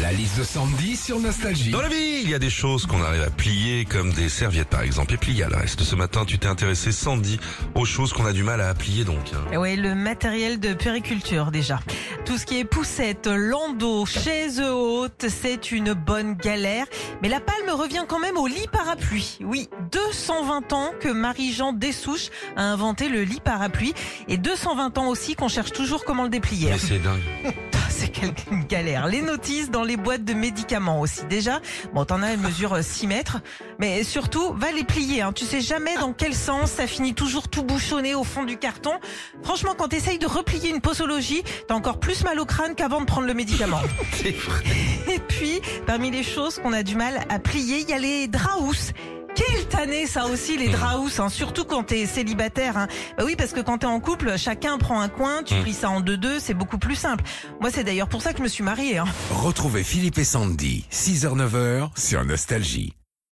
La liste de Sandy sur Nostalgie. Dans la vie, il y a des choses qu'on arrive à plier, comme des serviettes par exemple, et y a le reste. Ce matin, tu t'es intéressé, Sandy, aux choses qu'on a du mal à plier donc. hein. Oui, le matériel de périculture déjà. Tout ce qui est poussette, landau, chaise haute, c'est une bonne galère. Mais la palme revient quand même au lit parapluie. Oui, 220 ans que Marie-Jean Dessouche a inventé le lit parapluie. Et 220 ans aussi qu'on cherche toujours comment le déplier. Mais c'est dingue. C'est quelle galère. Les notices dans les boîtes de médicaments aussi. Déjà, bon, t'en as, elles mesurent 6 mètres. Mais surtout, va les plier. Hein. Tu sais jamais dans quel sens. Ça finit toujours tout bouchonné au fond du carton. Franchement, quand t'essayes de replier une posologie, t'as encore plus mal au crâne qu'avant de prendre le médicament. Et puis, parmi les choses qu'on a du mal à plier, il y a les draous. Quelle tannée ça aussi les draous, hein, surtout quand t'es célibataire. Hein? Bah oui, parce que quand t'es en couple, chacun prend un coin, tu Mm. plies ça en deux-deux, c'est beaucoup plus simple. Moi, c'est d'ailleurs pour ça que je me suis mariée. Hein. Retrouvez Philippe et Sandy, 6h-9h sur Nostalgie.